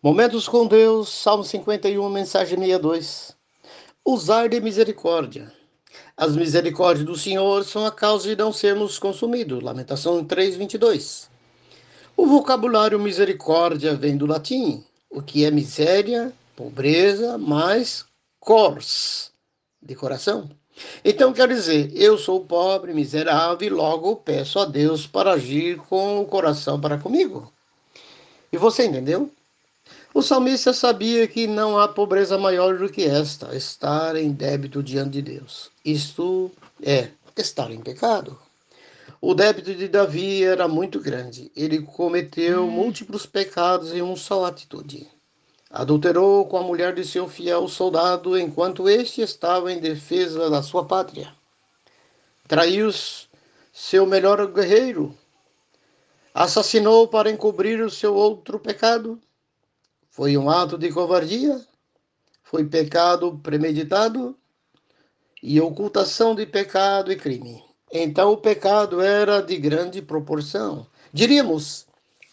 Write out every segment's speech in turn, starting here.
Momentos com Deus, Salmo 51, mensagem 62. Usar de misericórdia. As misericórdias do Senhor são a causa de não sermos consumidos. Lamentação 3, 22. O vocabulário misericórdia vem do latim, o que é miséria, pobreza, mais cors, de coração. Então quer dizer, eu sou pobre, miserável e logo peço a Deus para agir com o coração para comigo. E você entendeu? O salmista sabia que não há pobreza maior do que esta, estar em débito diante de Deus. Isto é, estar em pecado. O débito de Davi era muito grande. Ele cometeu hum. múltiplos pecados em uma só atitude. Adulterou com a mulher de seu fiel soldado enquanto este estava em defesa da sua pátria. Traiu seu melhor guerreiro. Assassinou para encobrir o seu outro pecado foi um ato de covardia? Foi pecado premeditado? E ocultação de pecado e crime. Então o pecado era de grande proporção. Diríamos,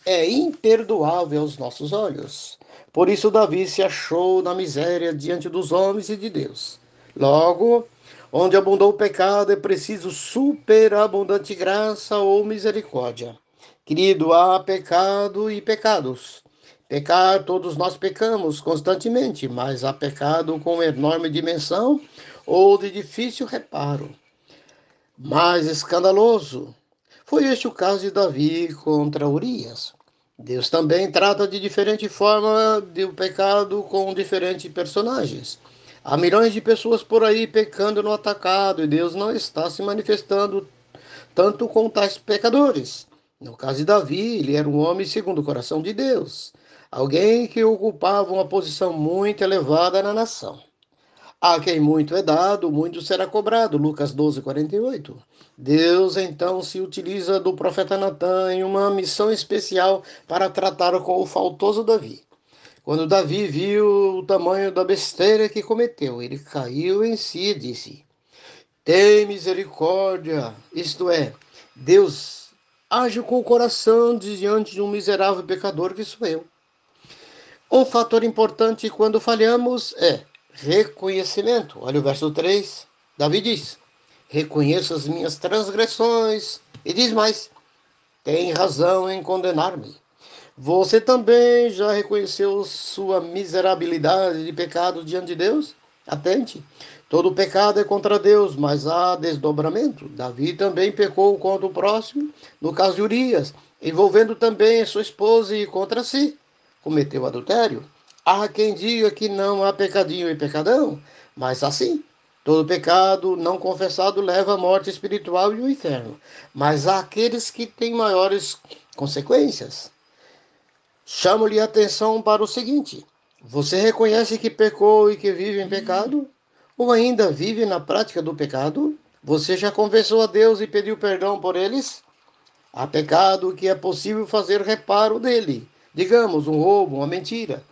é imperdoável aos nossos olhos. Por isso Davi se achou na miséria diante dos homens e de Deus. Logo, onde abundou o pecado, é preciso superabundante graça ou misericórdia. Querido, há pecado e pecados. Pecar, todos nós pecamos constantemente, mas há pecado com enorme dimensão ou de difícil reparo. Mais escandaloso foi este o caso de Davi contra Urias. Deus também trata de diferente forma do pecado com diferentes personagens. Há milhões de pessoas por aí pecando no atacado e Deus não está se manifestando tanto com tais pecadores. No caso de Davi, ele era um homem segundo o coração de Deus alguém que ocupava uma posição muito elevada na nação. A quem muito é dado, muito será cobrado. Lucas 12, 48. Deus então se utiliza do profeta Natan em uma missão especial para tratar com o faltoso Davi. Quando Davi viu o tamanho da besteira que cometeu, ele caiu em si e disse: Tem misericórdia, isto é, Deus age com o coração diante de um miserável pecador que sou eu. Um fator importante quando falhamos é reconhecimento. Olha o verso 3. Davi diz: Reconheço as minhas transgressões. E diz mais: Tem razão em condenar-me. Você também já reconheceu sua miserabilidade de pecado diante de Deus? Atente. Todo pecado é contra Deus, mas há desdobramento. Davi também pecou contra o próximo, no caso de Urias, envolvendo também sua esposa e contra si cometeu adultério. Há quem diga que não há pecadinho e pecadão, mas assim, todo pecado não confessado leva à morte espiritual e ao inferno. Mas há aqueles que têm maiores consequências. Chamo-lhe a atenção para o seguinte: você reconhece que pecou e que vive em pecado? Ou ainda vive na prática do pecado? Você já confessou a Deus e pediu perdão por eles? Há pecado que é possível fazer reparo dele digamos, um roubo, uma mentira.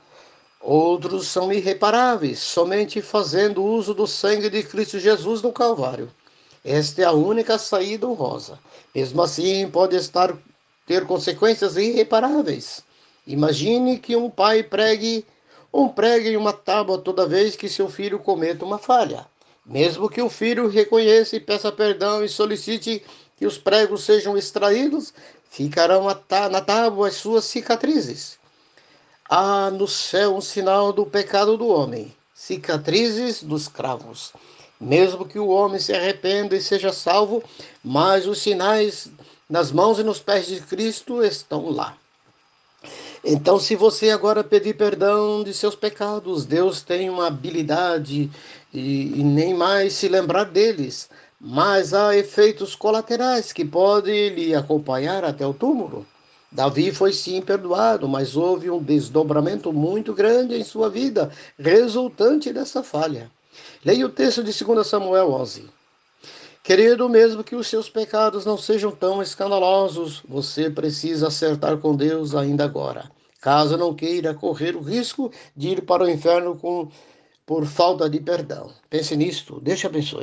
Outros são irreparáveis, somente fazendo uso do sangue de Cristo Jesus no Calvário. Esta é a única saída honrosa. Mesmo assim, pode estar ter consequências irreparáveis. Imagine que um pai pregue um pregue em uma tábua toda vez que seu filho cometa uma falha. Mesmo que o filho reconheça e peça perdão e solicite que os pregos sejam extraídos, ficarão na tábua as suas cicatrizes. Há no céu um sinal do pecado do homem, cicatrizes dos cravos. Mesmo que o homem se arrependa e seja salvo, mas os sinais nas mãos e nos pés de Cristo estão lá. Então, se você agora pedir perdão de seus pecados, Deus tem uma habilidade e, e nem mais se lembrar deles mas há efeitos colaterais que podem lhe acompanhar até o túmulo. Davi foi sim perdoado, mas houve um desdobramento muito grande em sua vida, resultante dessa falha. Leia o texto de 2 Samuel 11. Querido, mesmo que os seus pecados não sejam tão escandalosos, você precisa acertar com Deus ainda agora. Caso não queira correr o risco de ir para o inferno com, por falta de perdão. Pense nisto. Deus te abençoe.